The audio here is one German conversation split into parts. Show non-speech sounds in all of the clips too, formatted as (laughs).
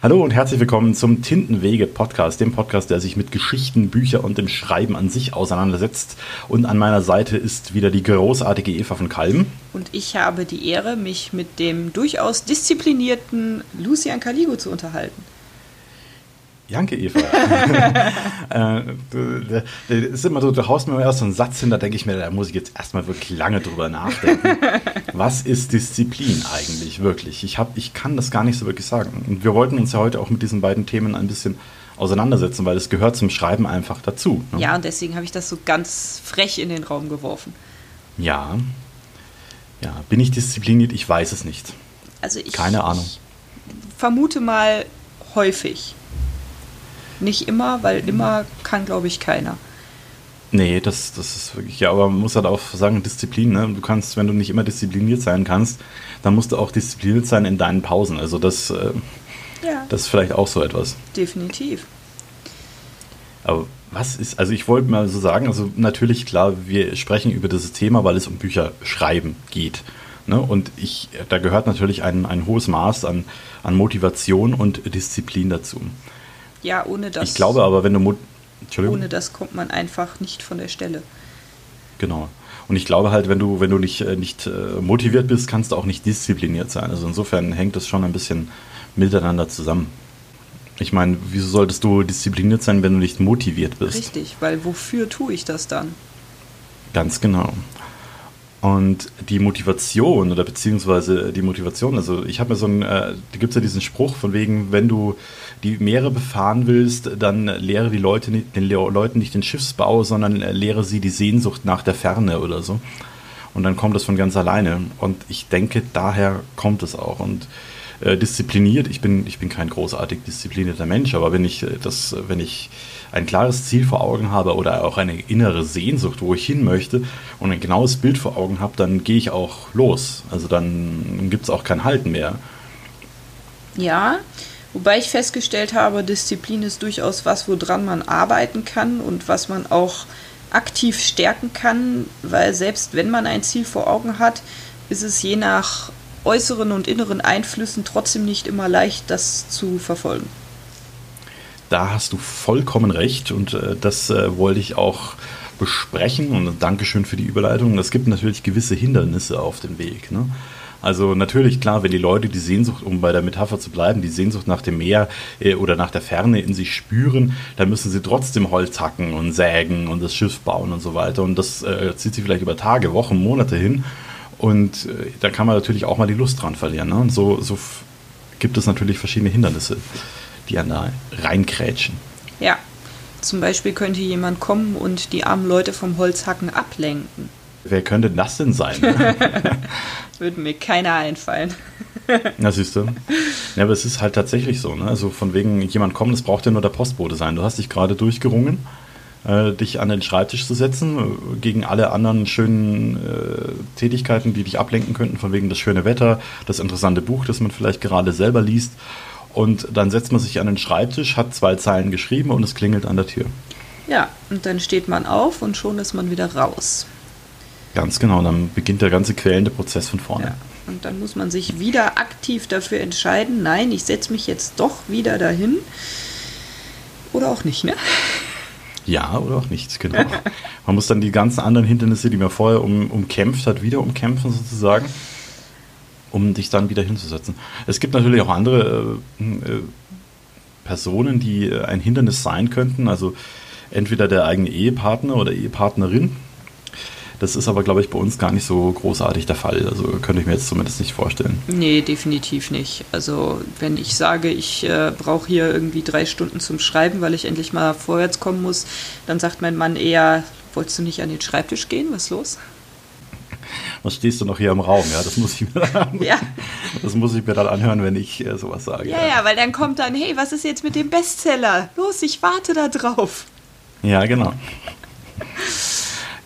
Hallo und herzlich willkommen zum Tintenwege Podcast, dem Podcast, der sich mit Geschichten, Büchern und dem Schreiben an sich auseinandersetzt. Und an meiner Seite ist wieder die großartige Eva von Kalben. Und ich habe die Ehre, mich mit dem durchaus disziplinierten Lucian Caligo zu unterhalten. Danke, Eva. (laughs) äh, ist immer so, du haust mir erst so einen Satz hin, da denke ich mir, da muss ich jetzt erstmal wirklich lange drüber nachdenken. (laughs) Was ist Disziplin eigentlich wirklich? Ich, hab, ich kann das gar nicht so wirklich sagen. Und wir wollten uns ja heute auch mit diesen beiden Themen ein bisschen auseinandersetzen, weil es gehört zum Schreiben einfach dazu. Ne? Ja, und deswegen habe ich das so ganz frech in den Raum geworfen. Ja. Ja, bin ich diszipliniert? Ich weiß es nicht. Also ich, Keine Ahnung. Ich vermute mal häufig. Nicht immer, weil immer kann, glaube ich, keiner. Nee, das, das ist wirklich, ja, aber man muss halt auch sagen, Disziplin, ne? Du kannst, wenn du nicht immer diszipliniert sein kannst, dann musst du auch diszipliniert sein in deinen Pausen. Also das, äh, ja. das ist vielleicht auch so etwas. Definitiv. Aber was ist, also ich wollte mal so sagen, also natürlich, klar, wir sprechen über dieses Thema, weil es um Bücher schreiben geht. Ne? Und ich, da gehört natürlich ein, ein hohes Maß an, an Motivation und Disziplin dazu. Ja, ohne das. Ich glaube aber, wenn du. Ohne das kommt man einfach nicht von der Stelle. Genau. Und ich glaube halt, wenn du, wenn du nicht, äh, nicht äh, motiviert bist, kannst du auch nicht diszipliniert sein. Also insofern hängt das schon ein bisschen miteinander zusammen. Ich meine, wieso solltest du diszipliniert sein, wenn du nicht motiviert bist? Richtig, weil wofür tue ich das dann? Ganz genau. Und die Motivation oder beziehungsweise die Motivation, also ich habe mir so ein, äh, da gibt es ja diesen Spruch von wegen, wenn du die Meere befahren willst, dann lehre die Leute nicht, den Leuten nicht den Schiffsbau, sondern lehre sie die Sehnsucht nach der Ferne oder so. Und dann kommt das von ganz alleine. Und ich denke, daher kommt es auch. Und äh, diszipliniert, ich bin, ich bin kein großartig disziplinierter Mensch, aber wenn ich äh, das, wenn ich ein klares Ziel vor Augen habe oder auch eine innere Sehnsucht, wo ich hin möchte und ein genaues Bild vor Augen habe, dann gehe ich auch los. Also dann gibt es auch kein Halten mehr. Ja, wobei ich festgestellt habe, Disziplin ist durchaus was, woran man arbeiten kann und was man auch aktiv stärken kann, weil selbst wenn man ein Ziel vor Augen hat, ist es je nach äußeren und inneren Einflüssen trotzdem nicht immer leicht, das zu verfolgen. Da hast du vollkommen recht und äh, das äh, wollte ich auch besprechen und Dankeschön für die Überleitung. Es gibt natürlich gewisse Hindernisse auf dem Weg. Ne? Also natürlich, klar, wenn die Leute die Sehnsucht, um bei der Metapher zu bleiben, die Sehnsucht nach dem Meer äh, oder nach der Ferne in sich spüren, dann müssen sie trotzdem Holz hacken und sägen und das Schiff bauen und so weiter. Und das äh, zieht sich vielleicht über Tage, Wochen, Monate hin. Und äh, da kann man natürlich auch mal die Lust dran verlieren. Ne? Und so, so gibt es natürlich verschiedene Hindernisse die an da reinkrätschen. Ja, zum Beispiel könnte jemand kommen und die armen Leute vom Holzhacken ablenken. Wer könnte das denn sein? (laughs) Würde mir keiner einfallen. (laughs) Na, siehst du. Ja, aber es ist halt tatsächlich so. Ne? Also von wegen jemand kommt, das braucht ja nur der Postbote sein. Du hast dich gerade durchgerungen, äh, dich an den Schreibtisch zu setzen, äh, gegen alle anderen schönen äh, Tätigkeiten, die dich ablenken könnten, von wegen das schöne Wetter, das interessante Buch, das man vielleicht gerade selber liest. Und dann setzt man sich an den Schreibtisch, hat zwei Zeilen geschrieben und es klingelt an der Tür. Ja, und dann steht man auf und schon ist man wieder raus. Ganz genau, dann beginnt der ganze quälende Prozess von vorne. Ja, und dann muss man sich wieder aktiv dafür entscheiden, nein, ich setze mich jetzt doch wieder dahin. Oder auch nicht, ne? (laughs) Ja, oder auch nicht, genau. man muss dann die ganzen anderen Hindernisse, die man vorher um, umkämpft hat, wieder umkämpfen sozusagen um dich dann wieder hinzusetzen. Es gibt natürlich auch andere äh, äh, Personen, die äh, ein Hindernis sein könnten, also entweder der eigene Ehepartner oder Ehepartnerin. Das ist aber, glaube ich, bei uns gar nicht so großartig der Fall. Also könnte ich mir jetzt zumindest nicht vorstellen. Nee, definitiv nicht. Also wenn ich sage, ich äh, brauche hier irgendwie drei Stunden zum Schreiben, weil ich endlich mal vorwärts kommen muss, dann sagt mein Mann eher, wolltest du nicht an den Schreibtisch gehen? Was ist los? Was stehst du noch hier im Raum? Ja, das muss ich mir dann, ja. das muss ich mir dann anhören, wenn ich äh, sowas sage. Ja, ja, weil dann kommt dann, hey, was ist jetzt mit dem Bestseller? Los, ich warte da drauf. Ja, genau.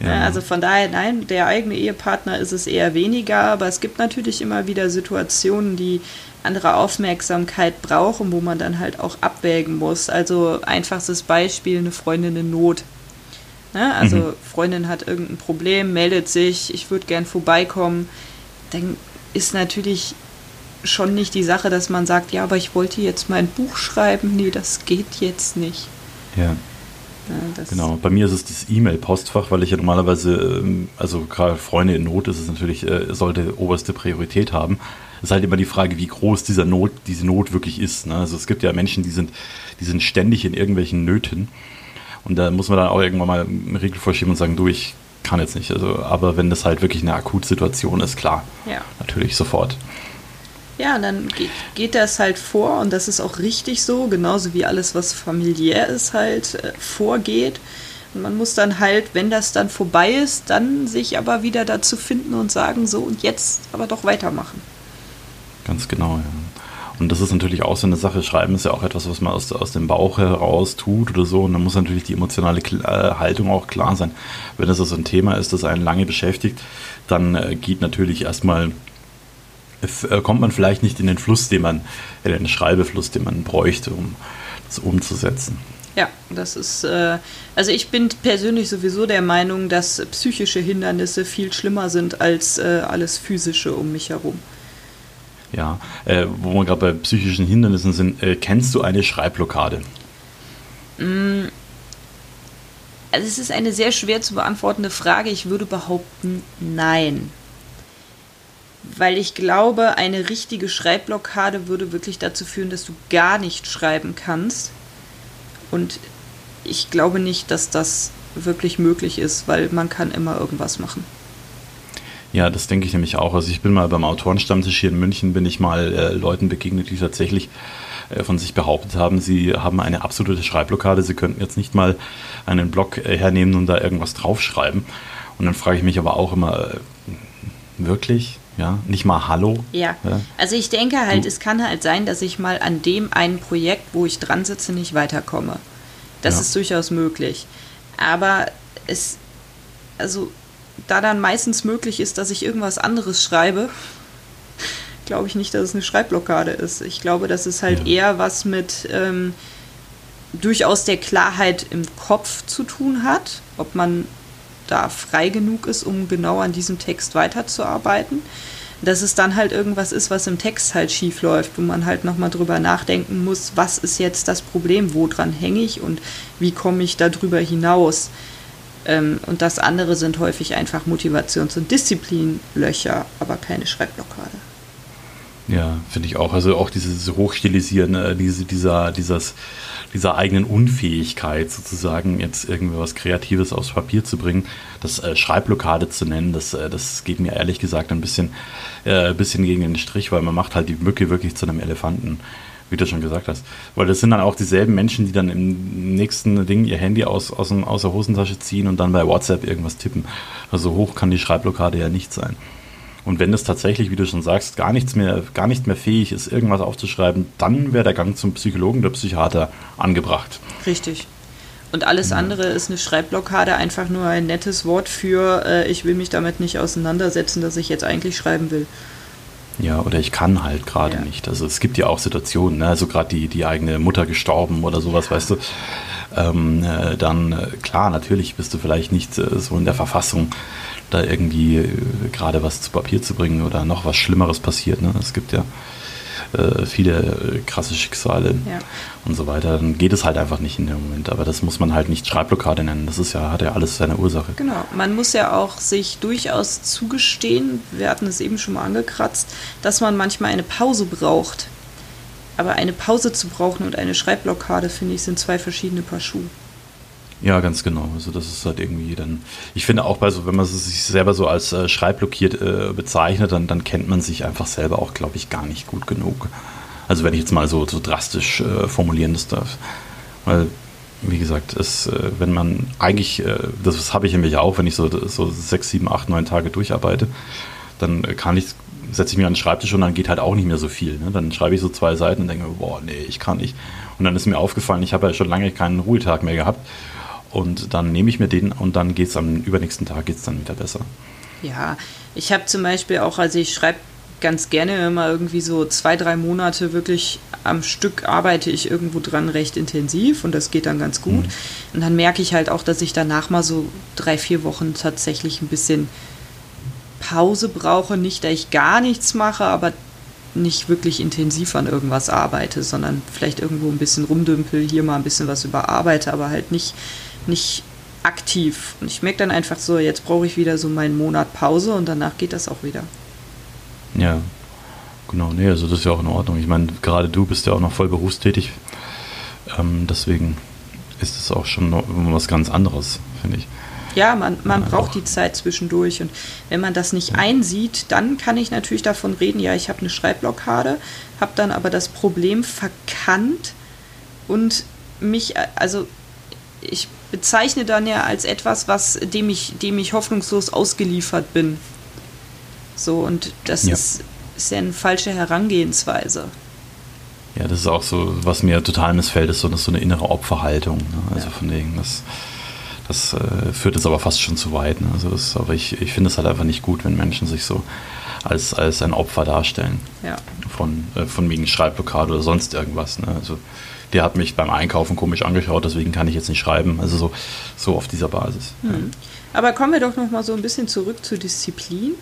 Ja. Also von daher, nein, der eigene Ehepartner ist es eher weniger, aber es gibt natürlich immer wieder Situationen, die andere Aufmerksamkeit brauchen, wo man dann halt auch abwägen muss. Also einfachstes Beispiel, eine Freundin in Not. Ne? Also mhm. Freundin hat irgendein Problem, meldet sich, ich würde gern vorbeikommen. Dann ist natürlich schon nicht die Sache, dass man sagt, ja, aber ich wollte jetzt mein Buch schreiben. Nee, das geht jetzt nicht. Ja. Ja, genau, bei mir ist es das E-Mail-Postfach, weil ich ja normalerweise, ähm, also gerade Freunde in Not ist es natürlich, äh, sollte oberste Priorität haben. Es ist halt immer die Frage, wie groß dieser Not, diese Not wirklich ist. Ne? Also es gibt ja Menschen, die sind, die sind ständig in irgendwelchen Nöten. Und da muss man dann auch irgendwann mal einen Riegel vorschieben und sagen, du, ich kann jetzt nicht. Also, aber wenn das halt wirklich eine Akutsituation ist, klar. Ja. Natürlich sofort. Ja, dann geht, geht das halt vor und das ist auch richtig so, genauso wie alles, was familiär ist, halt äh, vorgeht. Und man muss dann halt, wenn das dann vorbei ist, dann sich aber wieder dazu finden und sagen, so und jetzt aber doch weitermachen. Ganz genau, ja. Und das ist natürlich auch so eine Sache. Schreiben ist ja auch etwas, was man aus, aus dem Bauch heraus tut oder so. Und dann muss natürlich die emotionale äh, Haltung auch klar sein. Wenn das also ein Thema ist, das einen lange beschäftigt, dann äh, geht natürlich erstmal, äh, kommt man vielleicht nicht in den Fluss, den man, in den Schreibefluss, den man bräuchte, um das umzusetzen. Ja, das ist, äh, also ich bin persönlich sowieso der Meinung, dass psychische Hindernisse viel schlimmer sind als äh, alles physische um mich herum. Ja, äh, wo wir gerade bei psychischen Hindernissen sind, äh, kennst du eine Schreibblockade? Mm, also es ist eine sehr schwer zu beantwortende Frage. Ich würde behaupten, nein. Weil ich glaube, eine richtige Schreibblockade würde wirklich dazu führen, dass du gar nicht schreiben kannst. Und ich glaube nicht, dass das wirklich möglich ist, weil man kann immer irgendwas machen. Ja, das denke ich nämlich auch. Also ich bin mal beim Autorenstammtisch hier in München, bin ich mal äh, Leuten begegnet, die tatsächlich äh, von sich behauptet haben, sie haben eine absolute Schreibblockade, sie könnten jetzt nicht mal einen Blog äh, hernehmen und da irgendwas draufschreiben. Und dann frage ich mich aber auch immer, äh, wirklich? Ja, nicht mal Hallo? Ja. ja. Also ich denke halt, du es kann halt sein, dass ich mal an dem einen Projekt, wo ich dran sitze, nicht weiterkomme. Das ja. ist durchaus möglich. Aber es, also da dann meistens möglich ist, dass ich irgendwas anderes schreibe, glaube ich nicht, dass es eine Schreibblockade ist. Ich glaube, dass es halt ja. eher was mit ähm, durchaus der Klarheit im Kopf zu tun hat, ob man da frei genug ist, um genau an diesem Text weiterzuarbeiten. Dass es dann halt irgendwas ist, was im Text halt schief läuft, wo man halt nochmal drüber nachdenken muss, was ist jetzt das Problem, woran hänge ich und wie komme ich darüber hinaus. Ähm, und das andere sind häufig einfach Motivations- und Disziplinlöcher, aber keine Schreibblockade. Ja, finde ich auch. Also auch dieses Hochstilisieren, äh, diese, dieser, dieses, dieser eigenen Unfähigkeit sozusagen, jetzt irgendwie was Kreatives aufs Papier zu bringen, das äh, Schreibblockade zu nennen, das, äh, das geht mir ehrlich gesagt ein bisschen, äh, bisschen gegen den Strich, weil man macht halt die Mücke wirklich zu einem Elefanten wie du schon gesagt hast. Weil das sind dann auch dieselben Menschen, die dann im nächsten Ding ihr Handy aus, aus, aus der Hosentasche ziehen und dann bei WhatsApp irgendwas tippen. Also hoch kann die Schreibblockade ja nicht sein. Und wenn es tatsächlich, wie du schon sagst, gar nichts mehr, gar nicht mehr fähig ist, irgendwas aufzuschreiben, dann wäre der Gang zum Psychologen oder Psychiater angebracht. Richtig. Und alles ja. andere ist eine Schreibblockade, einfach nur ein nettes Wort für, äh, ich will mich damit nicht auseinandersetzen, dass ich jetzt eigentlich schreiben will. Ja, oder ich kann halt gerade ja. nicht. Also es gibt ja auch Situationen, ne? also gerade die, die eigene Mutter gestorben oder sowas, weißt du. Ähm, äh, dann, äh, klar, natürlich bist du vielleicht nicht äh, so in der Verfassung, da irgendwie äh, gerade was zu Papier zu bringen oder noch was Schlimmeres passiert. Ne? Es gibt ja äh, viele äh, krasse Schicksale ja. und so weiter, dann geht es halt einfach nicht in dem Moment. Aber das muss man halt nicht Schreibblockade nennen. Das ist ja, hat ja alles seine Ursache. Genau. Man muss ja auch sich durchaus zugestehen, wir hatten es eben schon mal angekratzt, dass man manchmal eine Pause braucht. Aber eine Pause zu brauchen und eine Schreibblockade, finde ich, sind zwei verschiedene Paar Schuhe. Ja, ganz genau. Also das ist halt irgendwie dann. Ich finde auch bei so, wenn man sich selber so als äh, schreibblockiert äh, bezeichnet, dann, dann kennt man sich einfach selber auch, glaube ich, gar nicht gut genug. Also wenn ich jetzt mal so, so drastisch äh, formulieren das darf. Weil, wie gesagt, es, äh, wenn man eigentlich, äh, das habe ich nämlich auch, wenn ich so, so sechs, sieben, acht, neun Tage durcharbeite, dann kann ich, setze ich mich an den Schreibtisch und dann geht halt auch nicht mehr so viel. Ne? Dann schreibe ich so zwei Seiten und denke, boah, nee, ich kann nicht. Und dann ist mir aufgefallen, ich habe ja schon lange keinen Ruhetag mehr gehabt und dann nehme ich mir den und dann geht es am übernächsten Tag geht's dann wieder besser. Ja, ich habe zum Beispiel auch, also ich schreibe ganz gerne immer irgendwie so zwei, drei Monate wirklich am Stück arbeite ich irgendwo dran recht intensiv und das geht dann ganz gut. Mhm. Und dann merke ich halt auch, dass ich danach mal so drei, vier Wochen tatsächlich ein bisschen Pause brauche. Nicht, dass ich gar nichts mache, aber nicht wirklich intensiv an irgendwas arbeite, sondern vielleicht irgendwo ein bisschen rumdümpel, hier mal ein bisschen was überarbeite, aber halt nicht, nicht aktiv. Und ich merke dann einfach so, jetzt brauche ich wieder so meinen Monat Pause und danach geht das auch wieder. Ja, genau. Nee, also das ist ja auch in Ordnung. Ich meine, gerade du bist ja auch noch voll berufstätig. Ähm, deswegen ist es auch schon was ganz anderes, finde ich. Ja, man, man braucht die Zeit zwischendurch. Und wenn man das nicht einsieht, dann kann ich natürlich davon reden, ja, ich habe eine Schreibblockade, habe dann aber das Problem verkannt und mich, also ich bezeichne dann ja als etwas, was dem ich, dem ich hoffnungslos ausgeliefert bin. So, und das ja. ist, ist ja eine falsche Herangehensweise. Ja, das ist auch so, was mir total missfällt, ist so, ist so eine innere Opferhaltung. Ne? Also ja. von wegen, das, das äh, führt jetzt aber fast schon zu weit. Ne? Also das, aber ich, ich finde es halt einfach nicht gut, wenn Menschen sich so als, als ein Opfer darstellen. Ja. Von, äh, von wegen Schreibblockade oder sonst irgendwas. Ne? Also der hat mich beim Einkaufen komisch angeschaut, deswegen kann ich jetzt nicht schreiben. Also so, so auf dieser Basis. Ja. Aber kommen wir doch noch mal so ein bisschen zurück zur Disziplin.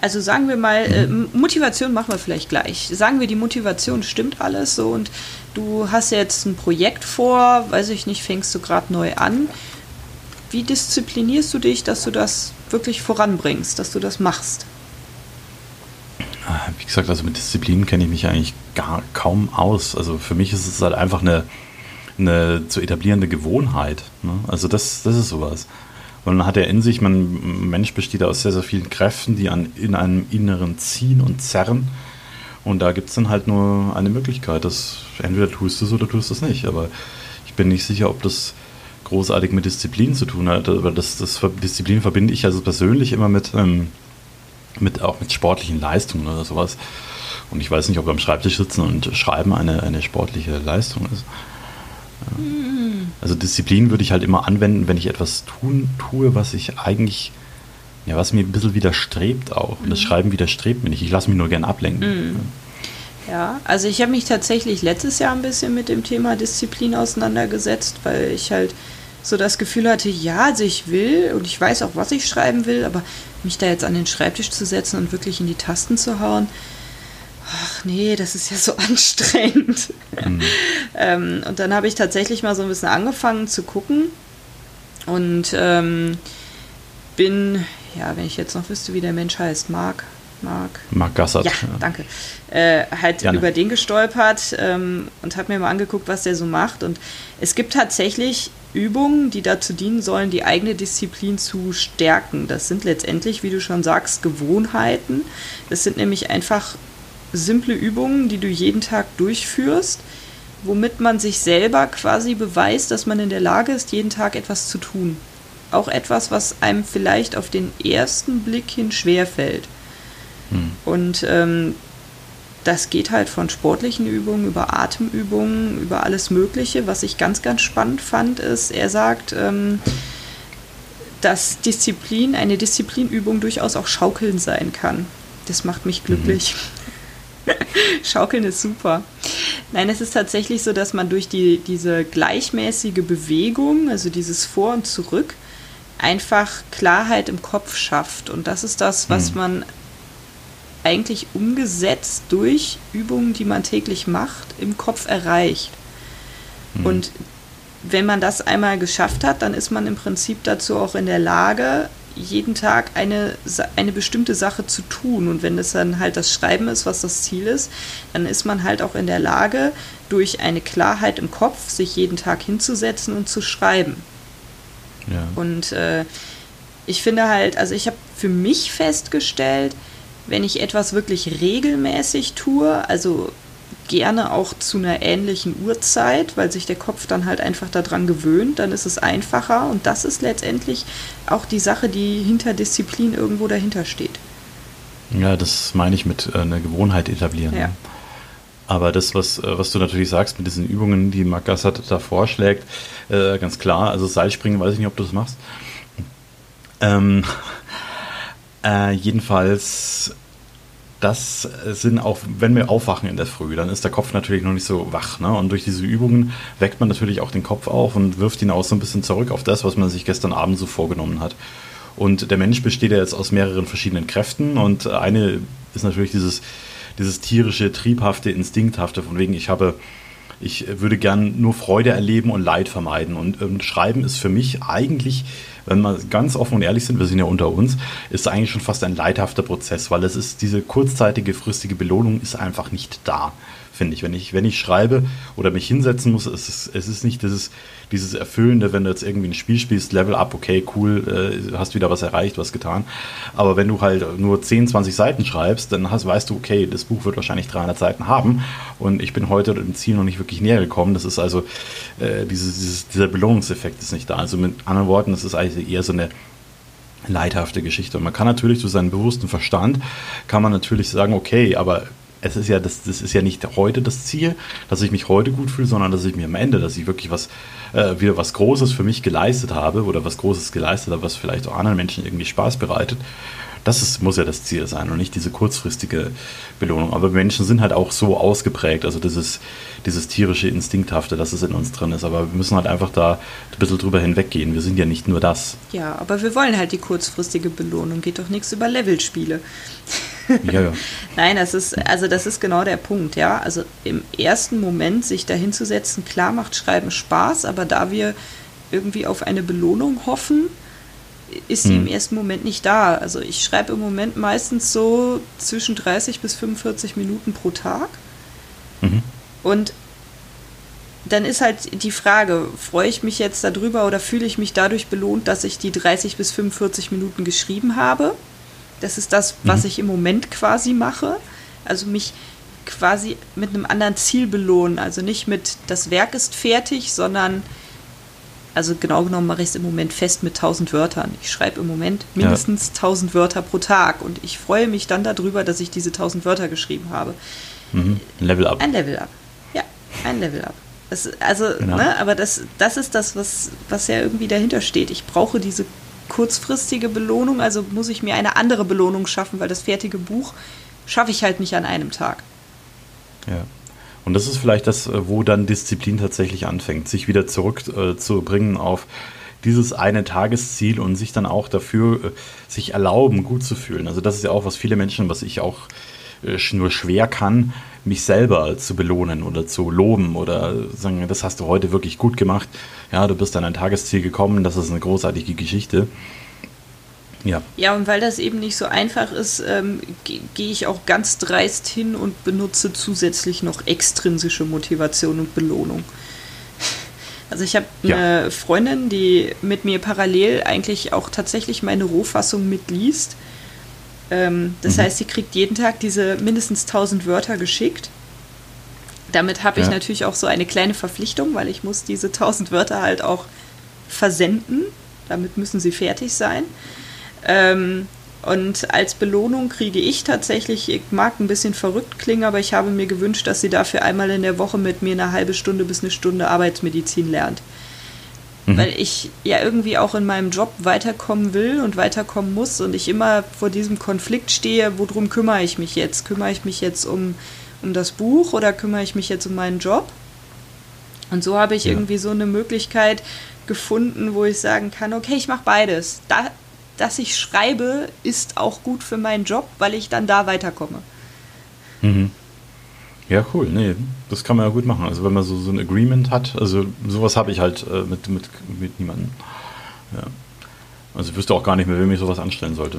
Also sagen wir mal, äh, Motivation machen wir vielleicht gleich. Sagen wir, die Motivation stimmt alles so und du hast jetzt ein Projekt vor, weiß ich nicht, fängst du gerade neu an. Wie disziplinierst du dich, dass du das wirklich voranbringst, dass du das machst? Ah, wie gesagt, also mit Disziplin kenne ich mich eigentlich gar kaum aus. Also für mich ist es halt einfach eine, eine zu etablierende Gewohnheit. Ne? Also das, das ist sowas. Und man hat ja in sich, man, Mensch besteht aus sehr, sehr vielen Kräften, die an, in einem Inneren ziehen und zerren. Und da gibt es dann halt nur eine Möglichkeit, dass entweder tust du es oder tust du es nicht. Aber ich bin nicht sicher, ob das großartig mit Disziplin zu tun hat. Aber das, das Disziplin verbinde ich also persönlich immer mit, ähm, mit auch mit sportlichen Leistungen oder sowas. Und ich weiß nicht, ob am Schreibtisch sitzen und schreiben eine, eine sportliche Leistung ist. Also Disziplin würde ich halt immer anwenden, wenn ich etwas tun tue, was ich eigentlich, ja, was mir ein bisschen widerstrebt auch. Und das mhm. Schreiben widerstrebt mir nicht. Ich lasse mich nur gern ablenken. Mhm. Ja, also ich habe mich tatsächlich letztes Jahr ein bisschen mit dem Thema Disziplin auseinandergesetzt, weil ich halt so das Gefühl hatte, ja, also ich will und ich weiß auch, was ich schreiben will, aber mich da jetzt an den Schreibtisch zu setzen und wirklich in die Tasten zu hauen, ach nee, das ist ja so (laughs) anstrengend. Mhm. ähm, und dann habe ich tatsächlich mal so ein bisschen angefangen zu gucken und ähm, bin, ja, wenn ich jetzt noch wüsste, wie der Mensch heißt, Marc. Marc. Marc Gassert. Ja, danke. Äh, halt Gerne. über den gestolpert ähm, und habe mir mal angeguckt, was der so macht. Und es gibt tatsächlich Übungen, die dazu dienen sollen, die eigene Disziplin zu stärken. Das sind letztendlich, wie du schon sagst, Gewohnheiten. Das sind nämlich einfach simple Übungen, die du jeden Tag durchführst, womit man sich selber quasi beweist, dass man in der Lage ist, jeden Tag etwas zu tun. Auch etwas, was einem vielleicht auf den ersten Blick hin schwerfällt. Hm. Und ähm, das geht halt von sportlichen Übungen über Atemübungen, über alles Mögliche. Was ich ganz, ganz spannend fand, ist, er sagt, ähm, dass Disziplin, eine Disziplinübung durchaus auch Schaukeln sein kann. Das macht mich glücklich. Mhm. (laughs) Schaukeln ist super. Nein, es ist tatsächlich so, dass man durch die, diese gleichmäßige Bewegung, also dieses Vor und Zurück, einfach Klarheit im Kopf schafft. Und das ist das, was hm. man eigentlich umgesetzt durch Übungen, die man täglich macht, im Kopf erreicht. Hm. Und wenn man das einmal geschafft hat, dann ist man im Prinzip dazu auch in der Lage, jeden Tag eine, eine bestimmte Sache zu tun. Und wenn es dann halt das Schreiben ist, was das Ziel ist, dann ist man halt auch in der Lage, durch eine Klarheit im Kopf sich jeden Tag hinzusetzen und zu schreiben. Ja. Und äh, ich finde halt, also ich habe für mich festgestellt, wenn ich etwas wirklich regelmäßig tue, also gerne auch zu einer ähnlichen Uhrzeit, weil sich der Kopf dann halt einfach daran gewöhnt, dann ist es einfacher und das ist letztendlich auch die Sache, die hinter Disziplin irgendwo dahinter steht. Ja, das meine ich mit äh, einer Gewohnheit etablieren. Ja. Aber das, was, äh, was du natürlich sagst mit diesen Übungen, die Marc Gassert da vorschlägt, äh, ganz klar, also Seilspringen, weiß ich nicht, ob du das machst. Ähm, (laughs) äh, jedenfalls das sind auch, wenn wir aufwachen in der Früh, dann ist der Kopf natürlich noch nicht so wach. Ne? Und durch diese Übungen weckt man natürlich auch den Kopf auf und wirft ihn auch so ein bisschen zurück auf das, was man sich gestern Abend so vorgenommen hat. Und der Mensch besteht ja jetzt aus mehreren verschiedenen Kräften und eine ist natürlich dieses dieses tierische, triebhafte, instinkthafte, von wegen, ich habe, ich würde gern nur Freude erleben und Leid vermeiden. Und, und Schreiben ist für mich eigentlich wenn wir ganz offen und ehrlich sind, wir sind ja unter uns, ist eigentlich schon fast ein leidhafter Prozess, weil es ist diese kurzzeitige, fristige Belohnung ist einfach nicht da finde ich. Wenn ich, wenn ich schreibe oder mich hinsetzen muss, es ist, es ist nicht dieses, dieses Erfüllende, wenn du jetzt irgendwie ein Spiel spielst, Level up, okay, cool, äh, hast wieder was erreicht, was getan. Aber wenn du halt nur 10, 20 Seiten schreibst, dann hast, weißt du, okay, das Buch wird wahrscheinlich 300 Seiten haben und ich bin heute dem Ziel noch nicht wirklich näher gekommen. Das ist also, äh, dieses, dieses, dieser Belohnungseffekt ist nicht da. Also mit anderen Worten, es ist eigentlich eher so eine leidhafte Geschichte. Und man kann natürlich durch seinen bewussten Verstand, kann man natürlich sagen, okay, aber es ist ja, das, das ist ja nicht heute das Ziel, dass ich mich heute gut fühle, sondern dass ich mir am Ende, dass ich wirklich was, äh, wieder was Großes für mich geleistet habe oder was Großes geleistet habe, was vielleicht auch anderen Menschen irgendwie Spaß bereitet. Das ist, muss ja das Ziel sein und nicht diese kurzfristige Belohnung. Aber Menschen sind halt auch so ausgeprägt, also dieses, dieses tierische, instinkthafte, dass es in uns drin ist. Aber wir müssen halt einfach da ein bisschen drüber hinweggehen. Wir sind ja nicht nur das. Ja, aber wir wollen halt die kurzfristige Belohnung. Geht doch nichts über Levelspiele. Ja, ja. (laughs) Nein, das ist, also das ist genau der Punkt, ja. Also im ersten Moment sich dahinzusetzen, klar macht Schreiben Spaß, aber da wir irgendwie auf eine Belohnung hoffen, ist sie hm. im ersten Moment nicht da. Also ich schreibe im Moment meistens so zwischen 30 bis 45 Minuten pro Tag. Mhm. Und dann ist halt die Frage, freue ich mich jetzt darüber oder fühle ich mich dadurch belohnt, dass ich die 30 bis 45 Minuten geschrieben habe? Das ist das, was mhm. ich im Moment quasi mache. Also mich quasi mit einem anderen Ziel belohnen. Also nicht mit, das Werk ist fertig, sondern, also genau genommen mache ich es im Moment fest mit 1000 Wörtern. Ich schreibe im Moment mindestens ja. 1000 Wörter pro Tag und ich freue mich dann darüber, dass ich diese 1000 Wörter geschrieben habe. Mhm. Ein Level up. Ein Level up. Ja, ein Level up. Das, also, genau. ne, aber das, das ist das, was, was ja irgendwie dahinter steht. Ich brauche diese kurzfristige Belohnung, also muss ich mir eine andere Belohnung schaffen, weil das fertige Buch schaffe ich halt nicht an einem Tag. Ja. Und das ist vielleicht das, äh, wo dann Disziplin tatsächlich anfängt, sich wieder zurückzubringen äh, auf dieses eine Tagesziel und sich dann auch dafür äh, sich erlauben, gut zu fühlen. Also das ist ja auch, was viele Menschen, was ich auch äh, nur schwer kann, mich selber zu belohnen oder zu loben oder sagen, das hast du heute wirklich gut gemacht. Ja, du bist an ein Tagesziel gekommen, das ist eine großartige Geschichte. Ja. Ja, und weil das eben nicht so einfach ist, ähm, gehe ich auch ganz dreist hin und benutze zusätzlich noch extrinsische Motivation und Belohnung. (laughs) Also ich habe eine ja. Freundin, die mit mir parallel eigentlich auch tatsächlich meine Rohfassung mitliest. Ähm, das mhm. heißt, sie kriegt jeden Tag diese mindestens 1000 Wörter geschickt. Damit habe ich ja. natürlich auch so eine kleine Verpflichtung, weil ich muss diese 1000 Wörter halt auch versenden. Damit müssen sie fertig sein. Ähm, und als Belohnung kriege ich tatsächlich, ich mag ein bisschen verrückt klingen, aber ich habe mir gewünscht, dass sie dafür einmal in der Woche mit mir eine halbe Stunde bis eine Stunde Arbeitsmedizin lernt mhm. weil ich ja irgendwie auch in meinem Job weiterkommen will und weiterkommen muss und ich immer vor diesem Konflikt stehe, worum kümmere ich mich jetzt? Kümmere ich mich jetzt um, um das Buch oder kümmere ich mich jetzt um meinen Job? Und so habe ich ja. irgendwie so eine Möglichkeit gefunden, wo ich sagen kann, okay, ich mache beides. Da, dass ich schreibe, ist auch gut für meinen Job, weil ich dann da weiterkomme. Mhm. Ja, cool. Nee, das kann man ja gut machen. Also wenn man so, so ein Agreement hat, also sowas habe ich halt äh, mit, mit, mit niemandem. Ja. Also ich wüsste auch gar nicht mehr, wem ich sowas anstellen sollte.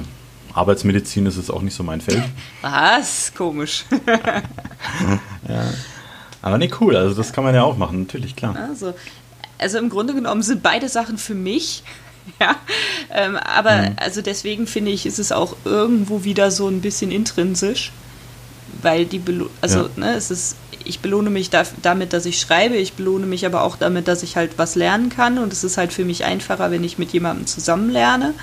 Arbeitsmedizin ist jetzt auch nicht so mein Feld. (laughs) Was? Komisch. (laughs) ja. Aber nee, cool. Also das kann man ja auch machen, natürlich, klar. Also, also im Grunde genommen sind beide Sachen für mich. (laughs) Ja, ähm, aber mhm. also deswegen finde ich, ist es auch irgendwo wieder so ein bisschen intrinsisch weil die, Belo also ja. ne, es ist, ich belohne mich da, damit, dass ich schreibe, ich belohne mich aber auch damit, dass ich halt was lernen kann und es ist halt für mich einfacher, wenn ich mit jemandem zusammen lerne.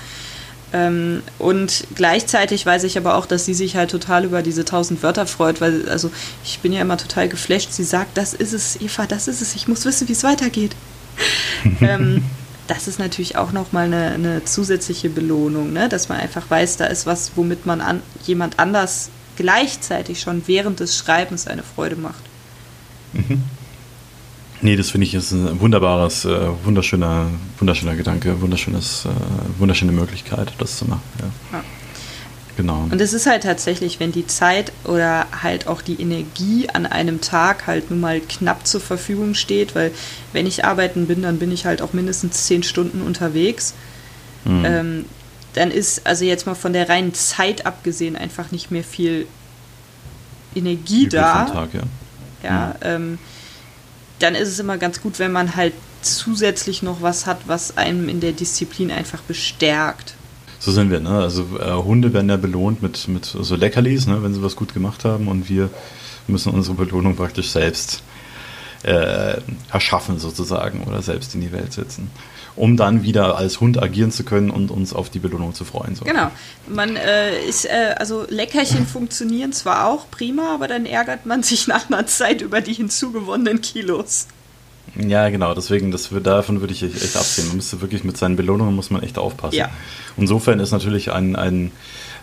Ähm, und gleichzeitig weiß ich aber auch, dass sie sich halt total über diese tausend Wörter freut, weil, also ich bin ja immer total geflasht. Sie sagt, das ist es, Eva, das ist es, ich muss wissen, wie es weitergeht. (laughs) ähm, das ist natürlich auch nochmal eine, eine zusätzliche Belohnung, ne? dass man einfach weiß, da ist was, womit man an, jemand anders gleichzeitig schon während des Schreibens eine Freude macht. Mhm. Nee, das finde ich ist ein wunderbares, äh, wunderschöner, wunderschöner Gedanke, wunderschönes, äh, wunderschöne Möglichkeit, das zu machen. Ja. Ja. Genau. Und es ist halt tatsächlich, wenn die Zeit oder halt auch die Energie an einem Tag halt nun mal knapp zur Verfügung steht, weil wenn ich arbeiten bin, dann bin ich halt auch mindestens zehn Stunden unterwegs. Mhm. Ähm, dann ist also jetzt mal von der reinen Zeit abgesehen einfach nicht mehr viel Energie da. Tag, ja. ja mhm. ähm, dann ist es immer ganz gut, wenn man halt zusätzlich noch was hat, was einem in der Disziplin einfach bestärkt. So sind wir, ne? Also äh, Hunde werden ja belohnt mit, mit so Leckerlis, ne? wenn sie was gut gemacht haben und wir müssen unsere Belohnung praktisch selbst äh, erschaffen sozusagen oder selbst in die Welt setzen um dann wieder als Hund agieren zu können und uns auf die Belohnung zu freuen. So. Genau. Man äh, ist, äh, also Leckerchen (laughs) funktionieren zwar auch prima, aber dann ärgert man sich nach einer Zeit über die hinzugewonnenen Kilos. Ja, genau, deswegen, das, davon würde ich echt absehen. Man müsste wirklich mit seinen Belohnungen muss man echt aufpassen. Ja. Insofern ist natürlich ein, ein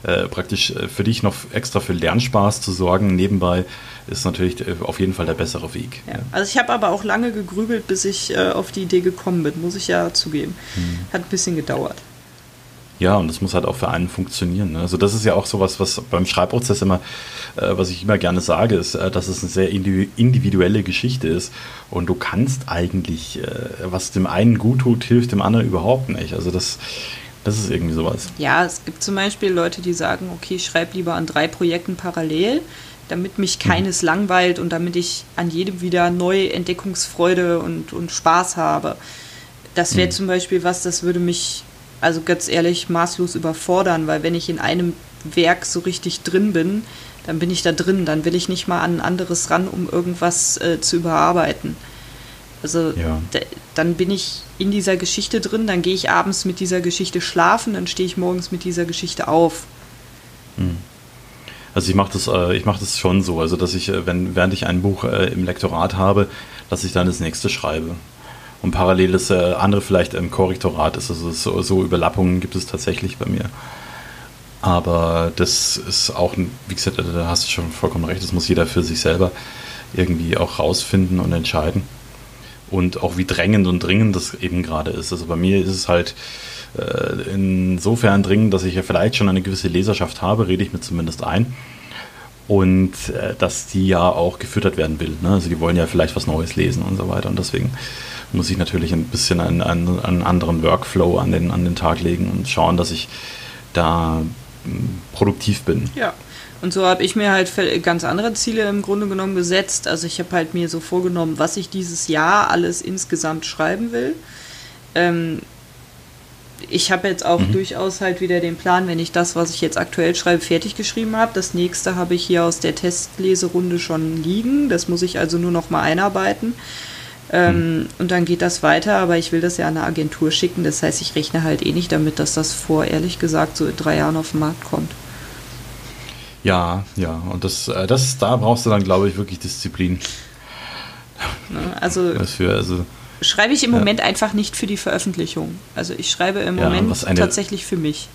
äh, praktisch äh, für dich noch extra für Lernspaß zu sorgen, nebenbei ist natürlich äh, auf jeden Fall der bessere Weg. Ja. Also ich habe aber auch lange gegrübelt, bis ich äh, auf die Idee gekommen bin, muss ich ja zugeben. Hm. Hat ein bisschen gedauert. Ja, und das muss halt auch für einen funktionieren. Ne? Also das ist ja auch sowas, was beim Schreibprozess immer, äh, was ich immer gerne sage, ist, äh, dass es eine sehr individuelle Geschichte ist. Und du kannst eigentlich, äh, was dem einen gut tut, hilft dem anderen überhaupt nicht. Also das, das ist irgendwie sowas. Ja, es gibt zum Beispiel Leute, die sagen, okay, ich schreibe lieber an drei Projekten parallel, damit mich mhm. keines mhm. langweilt und damit ich an jedem wieder neue Entdeckungsfreude und, und Spaß habe. Das wäre mhm. zum Beispiel was, das würde mich also ganz ehrlich, maßlos überfordern, weil wenn ich in einem Werk so richtig drin bin, dann bin ich da drin, dann will ich nicht mal an ein anderes ran, um irgendwas äh, zu überarbeiten. Also ja. dann bin ich in dieser Geschichte drin, dann gehe ich abends mit dieser Geschichte schlafen, dann stehe ich morgens mit dieser Geschichte auf. Hm. Also ich mache das, äh, ich das schon so, also dass ich, äh, wenn während ich ein Buch äh, im Lektorat habe, dass ich dann das nächste schreibe und parallel das äh, andere vielleicht im Korrektorat ist. Also so, so, Überlappungen gibt es tatsächlich bei mir. Aber das ist auch, wie gesagt, da hast du schon vollkommen recht, das muss jeder für sich selber irgendwie auch rausfinden und entscheiden. Und auch wie drängend und dringend das eben gerade ist. Also bei mir ist es halt äh, insofern dringend, dass ich ja vielleicht schon eine gewisse Leserschaft habe, rede ich mir zumindest ein. Und äh, dass die ja auch gefüttert werden will. Ne? Also die wollen ja vielleicht was Neues lesen und so weiter. Und deswegen muss ich natürlich ein bisschen einen, einen, einen anderen Workflow an den, an den Tag legen und schauen, dass ich da hm, produktiv bin. Ja. Und so habe ich mir halt ganz andere Ziele im Grunde genommen gesetzt. Also ich habe halt mir so vorgenommen, was ich dieses Jahr alles insgesamt schreiben will. Ähm, ich habe jetzt auch mhm. durchaus halt wieder den Plan, wenn ich das, was ich jetzt aktuell schreibe, fertig geschrieben habe. Das nächste habe ich hier aus der Testleserunde schon liegen. Das muss ich also nur noch mal einarbeiten. Ähm, hm. Und dann geht das weiter, aber ich will das ja an eine Agentur schicken. Das heißt, ich rechne halt eh nicht damit, dass das vor, ehrlich gesagt, so in drei Jahren auf den Markt kommt. Ja, ja. Und das, äh, das da brauchst du dann, glaube ich, wirklich Disziplin. Ne, also, Dafür, also schreibe ich im ja. Moment einfach nicht für die Veröffentlichung. Also ich schreibe im ja, Moment eine, tatsächlich für mich.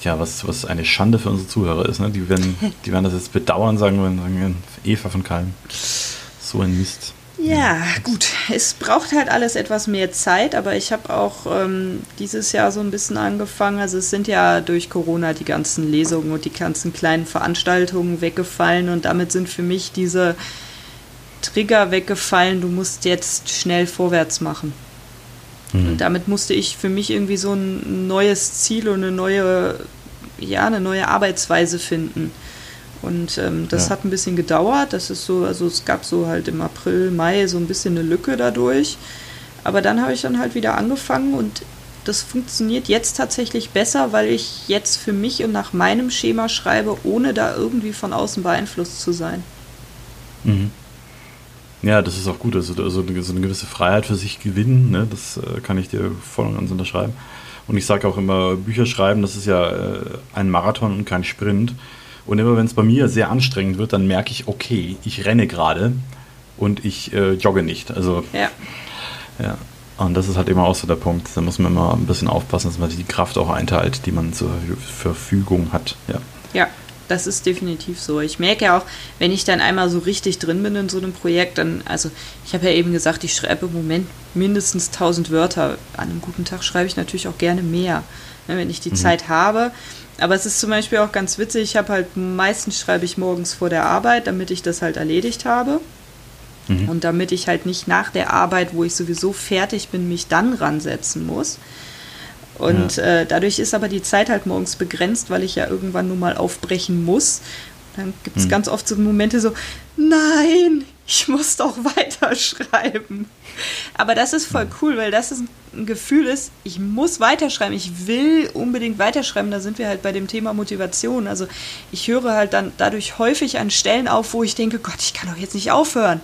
Tja, was, was eine Schande für unsere Zuhörer ist. Ne? Die, werden, (laughs) die werden das jetzt bedauern, sagen wir, sagen Eva von Kalm. So ein Mist. Ja, gut. Es braucht halt alles etwas mehr Zeit, aber ich habe auch ähm, dieses Jahr so ein bisschen angefangen. Also es sind ja durch Corona die ganzen Lesungen und die ganzen kleinen Veranstaltungen weggefallen und damit sind für mich diese Trigger weggefallen. Du musst jetzt schnell vorwärts machen. Mhm. Und damit musste ich für mich irgendwie so ein neues Ziel und eine neue, ja, eine neue Arbeitsweise finden. Und ähm, das ja. hat ein bisschen gedauert. Das ist so, also es gab so halt im April, Mai so ein bisschen eine Lücke dadurch. Aber dann habe ich dann halt wieder angefangen und das funktioniert jetzt tatsächlich besser, weil ich jetzt für mich und nach meinem Schema schreibe, ohne da irgendwie von außen beeinflusst zu sein. Mhm. Ja, das ist auch gut. Also, also so eine gewisse Freiheit für sich gewinnen, ne? das äh, kann ich dir voll und ganz unterschreiben. Und ich sage auch immer, Bücher schreiben, das ist ja äh, ein Marathon und kein Sprint. Und immer wenn es bei mir sehr anstrengend wird, dann merke ich, okay, ich renne gerade und ich äh, jogge nicht. Also ja. ja. Und das ist halt immer auch so der Punkt. Da muss man immer ein bisschen aufpassen, dass man die Kraft auch einteilt, die man zur Verfügung hat. Ja. Ja, das ist definitiv so. Ich merke ja auch, wenn ich dann einmal so richtig drin bin in so einem Projekt, dann, also ich habe ja eben gesagt, ich schreibe im Moment mindestens 1000 Wörter. An einem guten Tag schreibe ich natürlich auch gerne mehr, ne, wenn ich die mhm. Zeit habe. Aber es ist zum Beispiel auch ganz witzig, ich habe halt, meistens schreibe ich morgens vor der Arbeit, damit ich das halt erledigt habe. Mhm. Und damit ich halt nicht nach der Arbeit, wo ich sowieso fertig bin, mich dann ransetzen muss. Und ja. äh, dadurch ist aber die Zeit halt morgens begrenzt, weil ich ja irgendwann nun mal aufbrechen muss. Dann gibt es mhm. ganz oft so Momente so, nein, ich muss doch (laughs) weiterschreiben. Aber das ist voll cool, weil das ist ein Gefühl ist, ich muss weiterschreiben, ich will unbedingt weiterschreiben. Da sind wir halt bei dem Thema Motivation. Also ich höre halt dann dadurch häufig an Stellen auf, wo ich denke, Gott, ich kann doch jetzt nicht aufhören.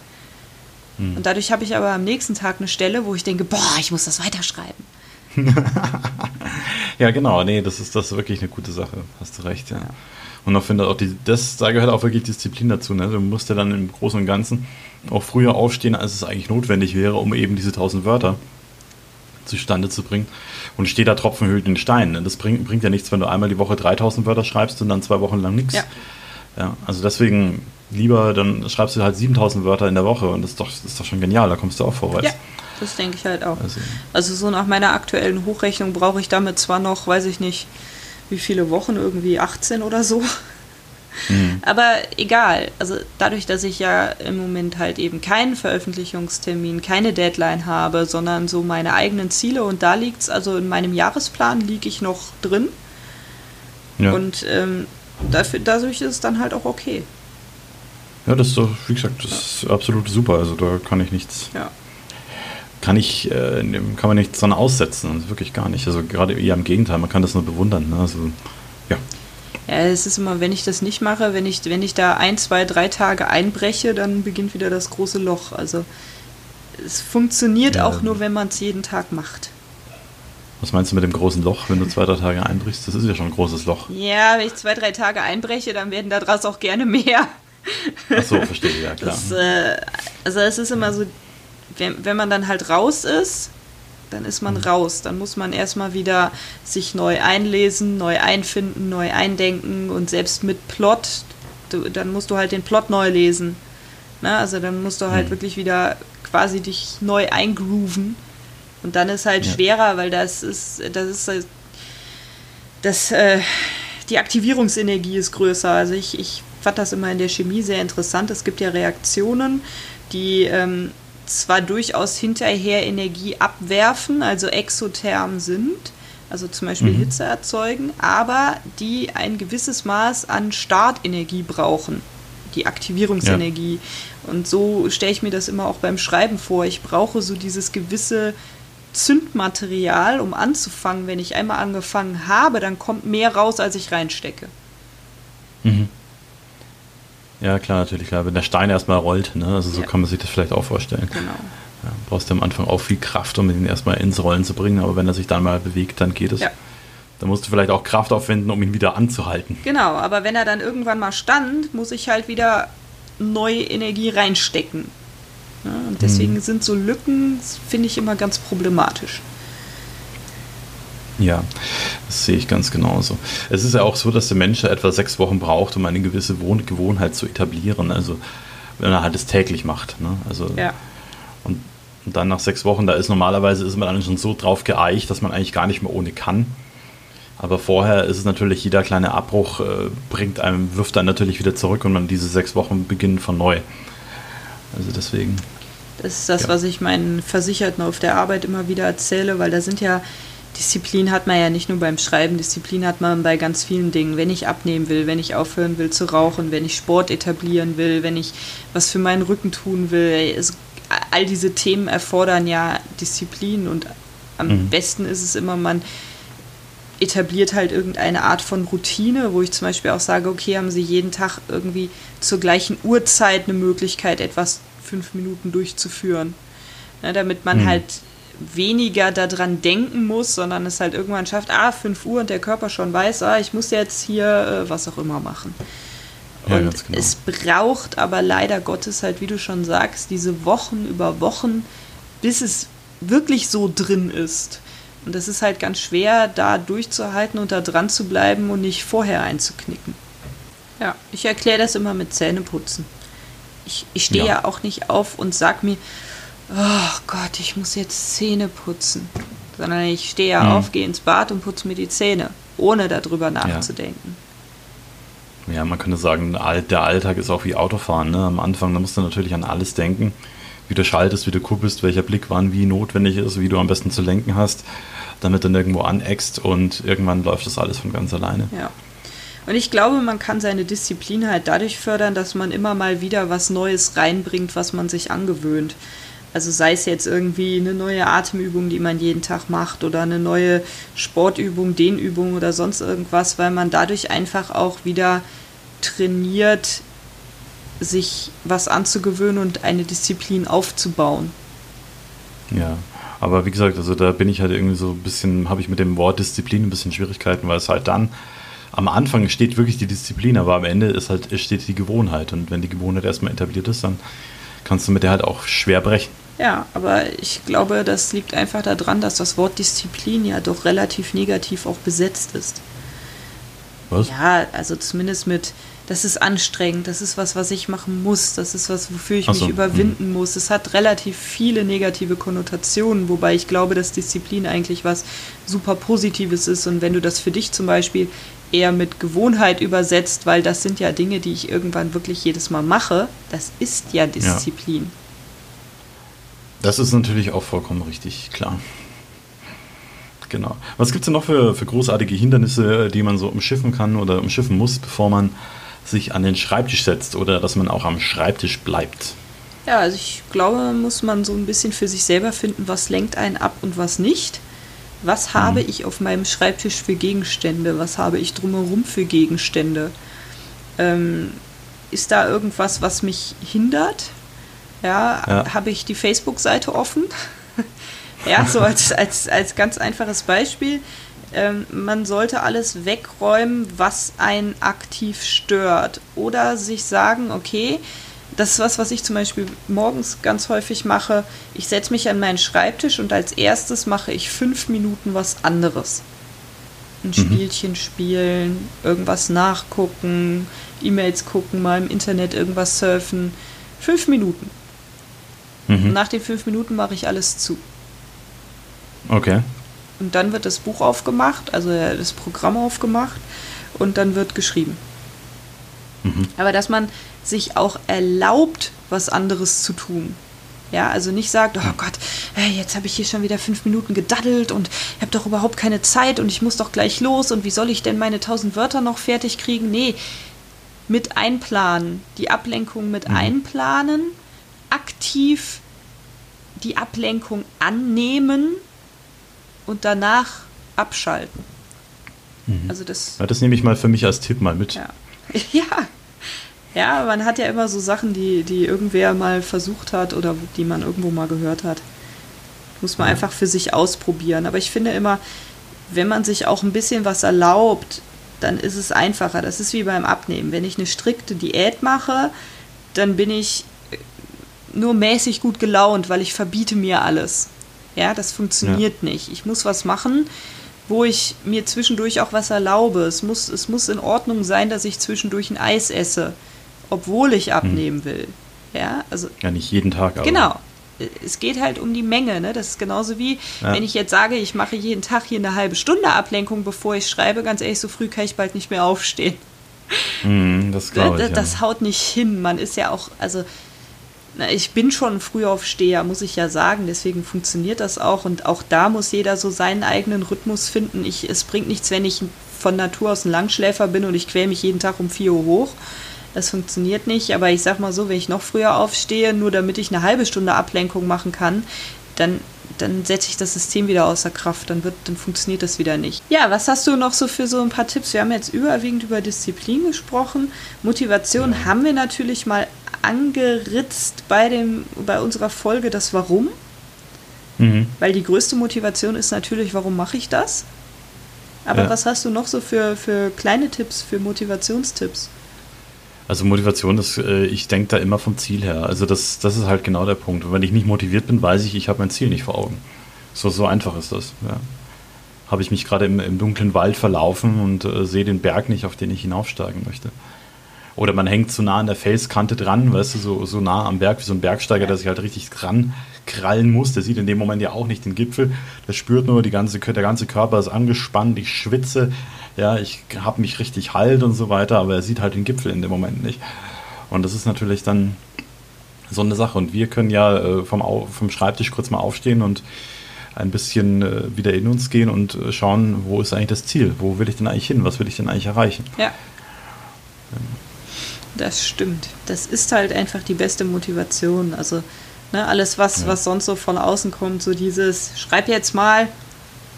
Mhm. Und dadurch habe ich aber am nächsten Tag eine Stelle, wo ich denke, boah, ich muss das weiterschreiben. (laughs) ja, genau, nee, das ist das ist wirklich eine gute Sache. Hast du recht, ja. ja. Und finde auch die, das, da gehört auch wirklich Disziplin dazu. Ne? Du musst ja dann im Großen und Ganzen auch früher aufstehen, als es eigentlich notwendig wäre, um eben diese tausend Wörter zustande zu bringen. Und steht da Tropfen hüllt den Stein. Ne? Das bringt, bringt ja nichts, wenn du einmal die Woche 3000 Wörter schreibst und dann zwei Wochen lang nichts. Ja. ja. Also deswegen lieber, dann schreibst du halt 7000 Wörter in der Woche und das ist doch, das ist doch schon genial, da kommst du auch vorwärts. Ja. Das denke ich halt auch. Also, also so nach meiner aktuellen Hochrechnung brauche ich damit zwar noch, weiß ich nicht, wie viele Wochen, irgendwie 18 oder so. Mhm. (laughs) Aber egal, also dadurch, dass ich ja im Moment halt eben keinen Veröffentlichungstermin, keine Deadline habe, sondern so meine eigenen Ziele und da liegt es, also in meinem Jahresplan liege ich noch drin. Ja. Und ähm, dafür, dadurch ist es dann halt auch okay. Ja, das ist doch, wie gesagt, das ja. ist absolut super. Also da kann ich nichts. Ja kann ich, äh, kann man nichts dran aussetzen. Also wirklich gar nicht. Also gerade eher im Gegenteil, man kann das nur bewundern. Ne? Also, ja. Ja, es ist immer, wenn ich das nicht mache, wenn ich, wenn ich da ein, zwei, drei Tage einbreche, dann beginnt wieder das große Loch. Also es funktioniert ja, auch nur, wenn man es jeden Tag macht. Was meinst du mit dem großen Loch, wenn du zwei, drei Tage einbrichst? Das ist ja schon ein großes Loch. Ja, wenn ich zwei, drei Tage einbreche, dann werden daraus auch gerne mehr. Ach so, verstehe, ja (laughs) klar. Das, äh, also es ist immer so, wenn, wenn man dann halt raus ist, dann ist man mhm. raus. Dann muss man erstmal wieder sich neu einlesen, neu einfinden, neu eindenken und selbst mit Plot, du, dann musst du halt den Plot neu lesen. Ne? Also dann musst du halt mhm. wirklich wieder quasi dich neu eingrooven. Und dann ist halt ja. schwerer, weil das ist, das ist halt, das, äh, die Aktivierungsenergie ist größer. Also ich, ich fand das immer in der Chemie sehr interessant. Es gibt ja Reaktionen, die ähm, zwar durchaus hinterher Energie abwerfen, also exotherm sind, also zum Beispiel mhm. Hitze erzeugen, aber die ein gewisses Maß an Startenergie brauchen, die Aktivierungsenergie. Ja. Und so stelle ich mir das immer auch beim Schreiben vor. Ich brauche so dieses gewisse Zündmaterial, um anzufangen. Wenn ich einmal angefangen habe, dann kommt mehr raus, als ich reinstecke. Mhm. Ja, klar, natürlich, klar. Wenn der Stein erstmal rollt, ne? Also so ja. kann man sich das vielleicht auch vorstellen. Genau. Ja, brauchst du am Anfang auch viel Kraft, um ihn erstmal ins Rollen zu bringen, aber wenn er sich dann mal bewegt, dann geht es. Ja. Dann musst du vielleicht auch Kraft aufwenden, um ihn wieder anzuhalten. Genau, aber wenn er dann irgendwann mal stand, muss ich halt wieder neue Energie reinstecken. Ja, und deswegen hm. sind so Lücken, finde ich, immer ganz problematisch. Ja, das sehe ich ganz genauso. Es ist ja auch so, dass der Mensch etwa sechs Wochen braucht, um eine gewisse Wohn Gewohnheit zu etablieren. Also wenn er halt es täglich macht. Ne? Also, ja. und, und, dann nach sechs Wochen, da ist normalerweise ist man dann schon so drauf geeicht, dass man eigentlich gar nicht mehr ohne kann. Aber vorher ist es natürlich, jeder kleine Abbruch äh, bringt einem, wirft einen natürlich wieder zurück und man diese sechs Wochen beginnen von neu. Also deswegen. Das ist das, ja. was ich meinen Versicherten auf der Arbeit immer wieder erzähle, weil da sind ja Disziplin hat man ja nicht nur beim Schreiben, Disziplin hat man bei ganz vielen Dingen. Wenn ich abnehmen will, wenn ich aufhören will zu rauchen, wenn ich Sport etablieren will, wenn ich was für meinen Rücken tun will. Es, all diese Themen erfordern ja Disziplin und am mhm. besten ist es immer, man etabliert halt irgendeine Art von Routine, wo ich zum Beispiel auch sage, okay, haben Sie jeden Tag irgendwie zur gleichen Uhrzeit eine Möglichkeit, etwas fünf Minuten durchzuführen. Ja, damit man mhm. halt weniger daran denken muss, sondern es halt irgendwann schafft, ah, 5 Uhr und der Körper schon weiß, ah, ich muss jetzt hier äh, was auch immer machen. Ja, und genau. es braucht aber leider Gottes halt, wie du schon sagst, diese Wochen über Wochen, bis es wirklich so drin ist. Und das ist halt ganz schwer, da durchzuhalten und da dran zu bleiben und nicht vorher einzuknicken. Ja, ich erkläre das immer mit Zähneputzen. Ich, ich stehe ja. ja. auch nicht auf und sag mir, oh Gott, ich muss jetzt Zähne putzen. Sondern ich stehe ja mhm. auf, gehe ins Bad und putze mir die Zähne, ohne darüber nachzudenken. Ja. ja man könnte sagen, der Alltag ist auch wie Autofahren. Ne? Am Anfang, da musst du natürlich an alles denken. Wie du schaltest, wie du kuppelst, welcher Blick wann wie notwendig ist, wie du am besten zu lenken hast, damit du nirgendwo aneckst und irgendwann läuft das alles von ganz alleine. Ja. Und ich glaube, man kann seine Disziplin halt dadurch fördern, dass man immer mal wieder was Neues reinbringt, was man sich angewöhnt. Also sei es jetzt irgendwie eine neue Atemübung, die man jeden Tag macht oder eine neue Sportübung, Dehnübung oder sonst irgendwas, weil man dadurch einfach auch wieder trainiert, sich was anzugewöhnen und eine Disziplin aufzubauen. Ja, aber wie gesagt, also da bin ich halt irgendwie so ein bisschen, habe ich mit dem Wort Disziplin ein bisschen Schwierigkeiten, weil es halt dann am Anfang steht wirklich die Disziplin, aber am Ende ist halt, steht die Gewohnheit. Und wenn die Gewohnheit erstmal etabliert ist, dann kannst du mit der halt auch schwer brechen. Ja, aber ich glaube, das liegt einfach daran, dass das Wort Disziplin ja doch relativ negativ auch besetzt ist. Was? Ja, also zumindest mit, das ist anstrengend, das ist was, was ich machen muss, das ist was, wofür ich so, mich überwinden mh. muss. Es hat relativ viele negative Konnotationen, wobei ich glaube, dass Disziplin eigentlich was super Positives ist. Und wenn du das für dich zum Beispiel eher mit Gewohnheit übersetzt, weil das sind ja Dinge, die ich irgendwann wirklich jedes Mal mache. Das ist ja Disziplin. Ja. Das ist natürlich auch vollkommen richtig, klar. Genau. Was gibt es denn noch für, für großartige Hindernisse, die man so umschiffen kann oder umschiffen muss, bevor man sich an den Schreibtisch setzt oder dass man auch am Schreibtisch bleibt? Ja, also ich glaube, muss man so ein bisschen für sich selber finden, was lenkt einen ab und was nicht. Was mhm. habe ich auf meinem Schreibtisch für Gegenstände? Was habe ich drumherum für Gegenstände? Ähm, ist da irgendwas, was mich hindert? Ja, ja. habe ich die Facebook-Seite offen? (laughs) ja, so als, als, als ganz einfaches Beispiel. Ähm, man sollte alles wegräumen, was einen aktiv stört. Oder sich sagen, okay, das ist was, was ich zum Beispiel morgens ganz häufig mache. Ich setze mich an meinen Schreibtisch und als erstes mache ich fünf Minuten was anderes. Ein mhm. Spielchen spielen, irgendwas nachgucken, E-Mails gucken, mal im Internet irgendwas surfen. Fünf Minuten. Mhm. nach den fünf Minuten mache ich alles zu. Okay. Und dann wird das Buch aufgemacht, also das Programm aufgemacht und dann wird geschrieben. Mhm. Aber dass man sich auch erlaubt, was anderes zu tun. Ja, also nicht sagt, oh Gott, jetzt habe ich hier schon wieder fünf Minuten gedaddelt und ich habe doch überhaupt keine Zeit und ich muss doch gleich los und wie soll ich denn meine tausend Wörter noch fertig kriegen? Nee, mit einplanen, die Ablenkung mit mhm. einplanen, aktiv die Ablenkung annehmen und danach abschalten. Mhm. Also das, ja, das nehme ich mal für mich als Tipp mal mit. Ja. (laughs) ja, ja, man hat ja immer so Sachen, die, die irgendwer mal versucht hat oder die man irgendwo mal gehört hat. Muss man ja. einfach für sich ausprobieren. Aber ich finde immer, wenn man sich auch ein bisschen was erlaubt, dann ist es einfacher. Das ist wie beim Abnehmen. Wenn ich eine strikte Diät mache, dann bin ich nur mäßig gut gelaunt, weil ich verbiete mir alles. Ja, das funktioniert ja. nicht. Ich muss was machen, wo ich mir zwischendurch auch was erlaube. Es muss, es muss in Ordnung sein, dass ich zwischendurch ein Eis esse obwohl ich hm. abnehmen will. Ja, also. Ja, nicht jeden Tag, aber. Genau. Es geht halt um die Menge, ne? Das ist genauso wie, ja. wenn ich jetzt sage, ich mache jeden Tag hier eine halbe Stunde Ablenkung, bevor ich schreibe, ganz ehrlich, so früh kann ich bald nicht mehr aufstehen. Mm, das (laughs) glaube ich. Das, das ja. haut nicht hin. Man ist ja auch, also ich bin schon ein Frühaufsteher, muss ich ja sagen, deswegen funktioniert das auch und auch da muss jeder so seinen eigenen Rhythmus finden. Ich, es bringt nichts, wenn ich von Natur aus ein Langschläfer bin und ich quäle mich jeden Tag um 4 Uhr hoch. Das funktioniert nicht, aber ich sag mal so, wenn ich noch früher aufstehe, nur damit ich eine halbe Stunde Ablenkung machen kann, dann, dann setze ich das System wieder außer Kraft, dann, wird, dann funktioniert das wieder nicht. Ja, was hast du noch so für so ein paar Tipps? Wir haben jetzt überwiegend über Disziplin gesprochen. Motivation ja. haben wir natürlich mal angeritzt bei, dem, bei unserer Folge das Warum. Mhm. Weil die größte Motivation ist natürlich, warum mache ich das? Aber ja. was hast du noch so für, für kleine Tipps, für Motivationstipps? Also Motivation ist, äh, ich denke da immer vom Ziel her. Also das, das ist halt genau der Punkt. Und wenn ich nicht motiviert bin, weiß ich, ich habe mein Ziel nicht vor Augen. So, so einfach ist das. Ja. Habe ich mich gerade im, im, dunklen Wald verlaufen und äh, sehe den Berg nicht, auf den ich hinaufsteigen möchte. Oder man hängt zu nah an der Felskante dran, weißt du, so, so nah am Berg wie so ein Bergsteiger, ja. der sich halt richtig dran krallen muss. Der sieht in dem Moment ja auch nicht den Gipfel. Der spürt nur, die ganze, der ganze Körper ist angespannt, ich schwitze, ja, ich habe mich richtig halt und so weiter, aber er sieht halt den Gipfel in dem Moment nicht. Und das ist natürlich dann so eine Sache. Und wir können ja äh, vom, vom Schreibtisch kurz mal aufstehen und ein bisschen äh, wieder in uns gehen und äh, schauen, wo ist eigentlich das Ziel? Wo will ich denn eigentlich hin? Was will ich denn eigentlich erreichen? Ja. Das stimmt. Das ist halt einfach die beste Motivation. Also ne, alles, was, ja. was sonst so von außen kommt, so dieses, schreib jetzt mal,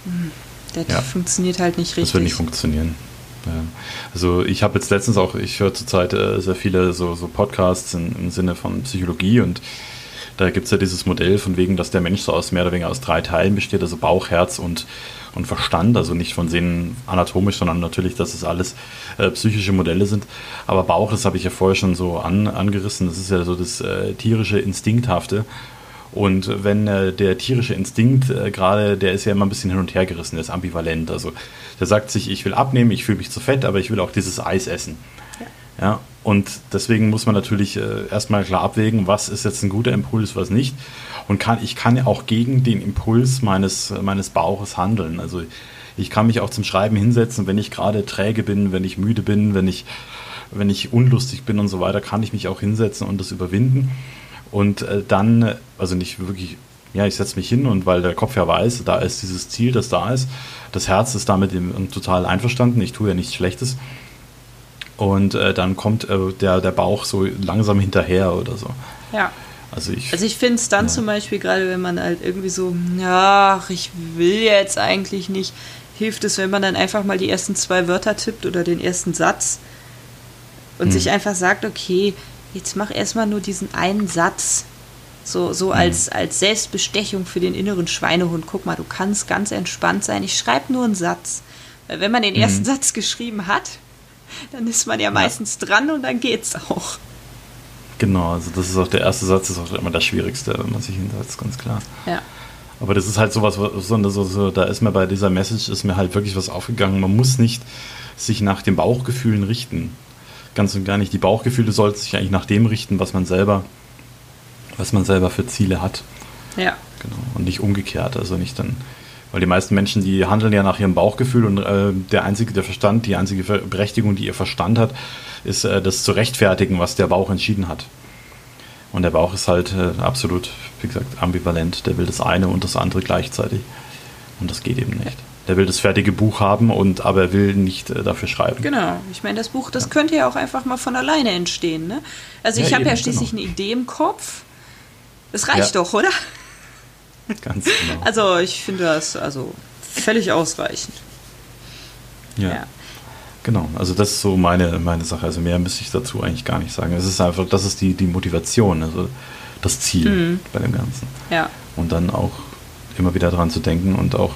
hm, das ja. funktioniert halt nicht richtig. Das wird nicht funktionieren. Ja. Also ich habe jetzt letztens auch, ich höre zurzeit äh, sehr viele so, so Podcasts in, im Sinne von Psychologie und da gibt es ja dieses Modell von wegen, dass der Mensch so aus mehr oder weniger aus drei Teilen besteht, also Bauch, Herz und, und Verstand, also nicht von Sehen anatomisch, sondern natürlich, dass es alles äh, psychische Modelle sind. Aber Bauch, das habe ich ja vorher schon so an, angerissen, das ist ja so das äh, tierische, Instinkthafte. Und wenn äh, der tierische Instinkt äh, gerade, der ist ja immer ein bisschen hin und her gerissen, der ist ambivalent. Also der sagt sich, ich will abnehmen, ich fühle mich zu fett, aber ich will auch dieses Eis essen. Ja. ja und deswegen muss man natürlich äh, erstmal klar abwägen, was ist jetzt ein guter Impuls, was nicht. Und kann, ich kann auch gegen den Impuls meines, meines Bauches handeln. Also ich kann mich auch zum Schreiben hinsetzen, wenn ich gerade träge bin, wenn ich müde bin, wenn ich, wenn ich unlustig bin und so weiter, kann ich mich auch hinsetzen und das überwinden. Und äh, dann, also nicht wirklich, ja, ich setze mich hin und weil der Kopf ja weiß, da ist dieses Ziel, das da ist. Das Herz ist damit total einverstanden, ich tue ja nichts Schlechtes und äh, dann kommt äh, der, der Bauch so langsam hinterher oder so. Ja. Also ich, also ich finde es dann ja. zum Beispiel gerade, wenn man halt irgendwie so, ja, ich will jetzt eigentlich nicht, hilft es, wenn man dann einfach mal die ersten zwei Wörter tippt oder den ersten Satz und hm. sich einfach sagt, okay, jetzt mach erstmal nur diesen einen Satz. So, so hm. als, als Selbstbestechung für den inneren Schweinehund. Guck mal, du kannst ganz entspannt sein. Ich schreibe nur einen Satz. Weil wenn man den hm. ersten. Satz geschrieben hat, dann ist man ja meistens ja. dran und dann geht's auch. Genau, also das ist auch der erste Satz, ist auch immer das Schwierigste, wenn man sich hinsetzt, ganz klar. Ja. Aber das ist halt sowas, so, so, so, da ist mir bei dieser Message ist mir halt wirklich was aufgegangen. Man muss nicht sich nach den Bauchgefühlen richten. Ganz und gar nicht. Die Bauchgefühle sollten sich eigentlich nach dem richten, was man selber, was man selber für Ziele hat. Ja. Genau. Und nicht umgekehrt. Also nicht dann, weil die meisten Menschen, die handeln ja nach ihrem Bauchgefühl und äh, der einzige, der Verstand, die einzige Berechtigung, die ihr Verstand hat, ist äh, das zu rechtfertigen, was der Bauch entschieden hat. Und der Bauch ist halt äh, absolut, wie gesagt, ambivalent. Der will das eine und das andere gleichzeitig. Und das geht eben nicht. Der will das fertige Buch haben und aber er will nicht äh, dafür schreiben. Genau. Ich meine, das Buch, das ja. könnte ja auch einfach mal von alleine entstehen. Ne? Also ich ja, habe ja schließlich genau. eine Idee im Kopf. Das reicht ja. doch, oder? Ganz (laughs) genau. Also ich finde das also völlig ausreichend. Ja. Genau, also das ist so meine, meine Sache. Also mehr müsste ich dazu eigentlich gar nicht sagen. Es ist einfach, das ist die, die Motivation, also das Ziel mhm. bei dem Ganzen. Ja. Und dann auch immer wieder dran zu denken und auch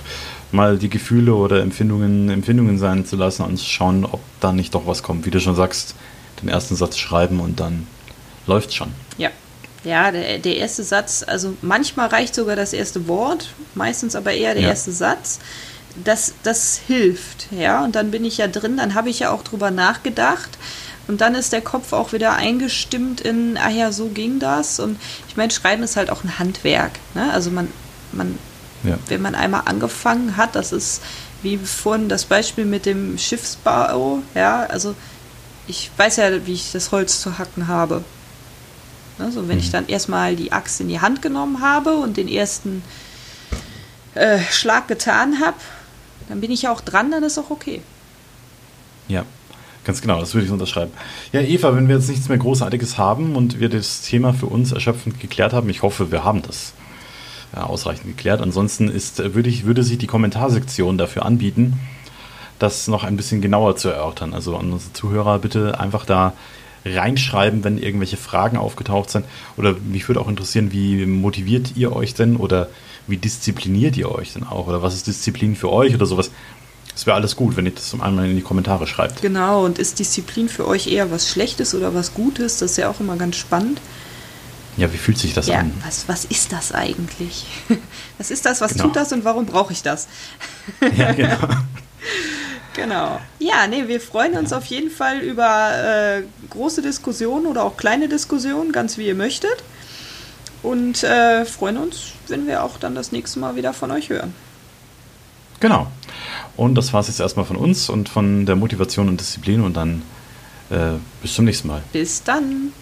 mal die Gefühle oder Empfindungen Empfindungen sein zu lassen und schauen, ob da nicht doch was kommt. Wie du schon sagst, den ersten Satz schreiben und dann läuft schon. Ja, ja, der, der erste Satz, also manchmal reicht sogar das erste Wort, meistens aber eher der ja. erste Satz. Das, das hilft, ja. Und dann bin ich ja drin, dann habe ich ja auch drüber nachgedacht. Und dann ist der Kopf auch wieder eingestimmt in, ah ja, so ging das. Und ich meine, Schreiben ist halt auch ein Handwerk. Ne? Also man, man ja. wenn man einmal angefangen hat, das ist wie vorhin das Beispiel mit dem Schiffsbau, ja, also ich weiß ja, wie ich das Holz zu hacken habe. Ne? So, wenn mhm. ich dann erstmal die Axt in die Hand genommen habe und den ersten äh, Schlag getan habe, dann bin ich ja auch dran, dann ist auch okay. Ja, ganz genau, das würde ich unterschreiben. Ja, Eva, wenn wir jetzt nichts mehr Großartiges haben und wir das Thema für uns erschöpfend geklärt haben, ich hoffe, wir haben das ausreichend geklärt. Ansonsten ist, würde, ich, würde sich die Kommentarsektion dafür anbieten, das noch ein bisschen genauer zu erörtern. Also an unsere Zuhörer bitte einfach da reinschreiben, wenn irgendwelche Fragen aufgetaucht sind. Oder mich würde auch interessieren, wie motiviert ihr euch denn oder wie diszipliniert ihr euch denn auch? Oder was ist Disziplin für euch oder sowas? Das wäre alles gut, wenn ihr das zum einmal in die Kommentare schreibt. Genau, und ist Disziplin für euch eher was Schlechtes oder was Gutes? Das ist ja auch immer ganz spannend. Ja, wie fühlt sich das ja, an? Was, was ist das eigentlich? (laughs) Was ist das? Was genau. tut das und warum brauche ich das? (laughs) Ja, genau. (laughs) Genau. Ja, nee, wir freuen uns auf jeden Fall über äh, große Diskussionen oder auch kleine Diskussionen, ganz wie ihr möchtet. Und äh, freuen uns, wenn wir auch dann das nächste Mal wieder von euch hören. Genau. Und das war es jetzt erstmal von uns und von der Motivation und Disziplin und dann äh, bis zum nächsten Mal. Bis dann.